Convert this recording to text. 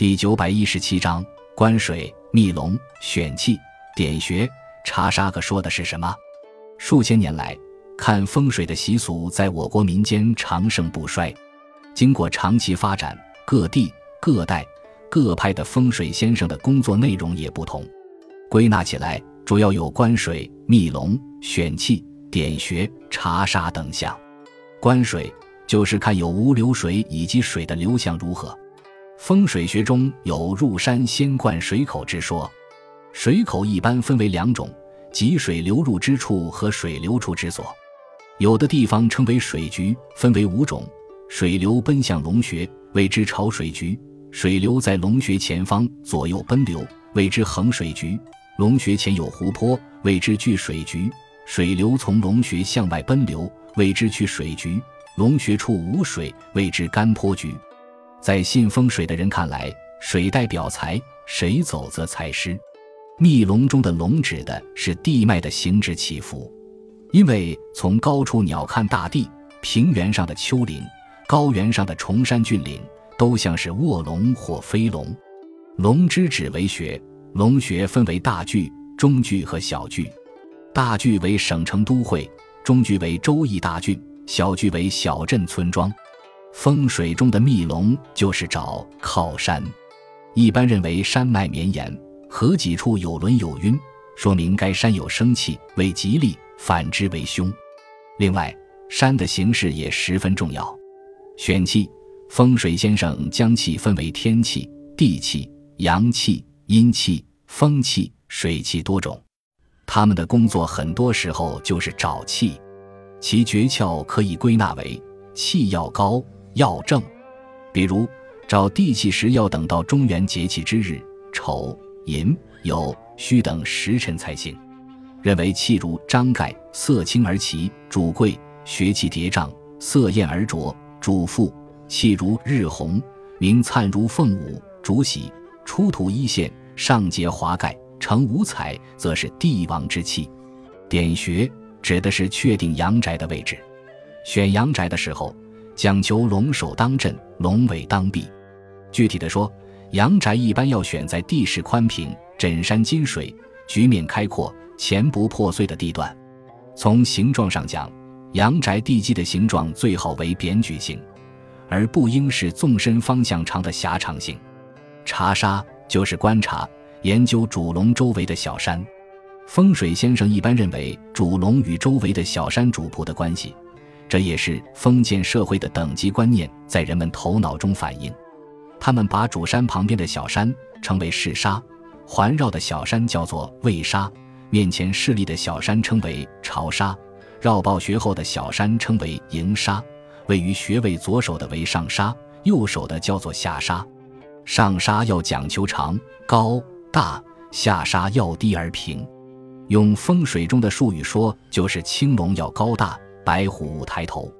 第九百一十七章观水、密龙、选气、点穴、查沙。个说的是什么？数千年来，看风水的习俗在我国民间长盛不衰。经过长期发展，各地、各代、各派的风水先生的工作内容也不同。归纳起来，主要有观水、密龙、选气、点穴、查沙等项。观水。就是看有无流水以及水的流向如何。风水学中有入山先灌水口之说，水口一般分为两种，即水流入之处和水流出之所。有的地方称为水局，分为五种：水流奔向龙穴，谓之潮水局；水流在龙穴前方左右奔流，谓之横水局；龙穴前有湖泊，谓之聚水局；水流从龙穴向外奔流，谓之去水局。龙穴处无水，谓之干坡局。在信风水的人看来，水代表财，谁走则财失。密龙中的龙指的是地脉的行止起伏，因为从高处鸟瞰大地，平原上的丘陵，高原上的崇山峻岭，都像是卧龙或飞龙。龙之指为穴，龙穴分为大聚、中聚和小聚。大聚为省城都会，中聚为州邑大郡。小聚为小镇村庄，风水中的密龙就是找靠山。一般认为山脉绵延，河几处有轮有晕，说明该山有生气，为吉利；反之为凶。另外，山的形势也十分重要。选气，风水先生将气分为天气、地气、阳气、阴气、风气、水气多种，他们的工作很多时候就是找气。其诀窍可以归纳为气要高要正，比如找地气时要等到中元节气之日丑寅酉戌等时辰才行。认为气如张盖，色清而齐，主贵；学气叠嶂，色艳而浊，主富；气如日红，明灿如凤舞，主喜；出土一线，上结华盖，成五彩，则是帝王之气。点穴。指的是确定阳宅的位置，选阳宅的时候讲求龙首当阵，龙尾当壁。具体的说，阳宅一般要选在地势宽平、枕山金水、局面开阔、前不破碎的地段。从形状上讲，阳宅地基的形状最好为扁矩形，而不应是纵深方向长的狭长形。查沙就是观察研究主龙周围的小山。风水先生一般认为主龙与周围的小山主仆的关系，这也是封建社会的等级观念在人们头脑中反映。他们把主山旁边的小山称为势沙，环绕的小山叫做卫沙，面前势力的小山称为朝沙，绕抱穴后的小山称为迎沙，位于穴位左手的为上沙，右手的叫做下沙。上沙要讲求长高大，下沙要低而平。用风水中的术语说，就是青龙要高大，白虎抬头。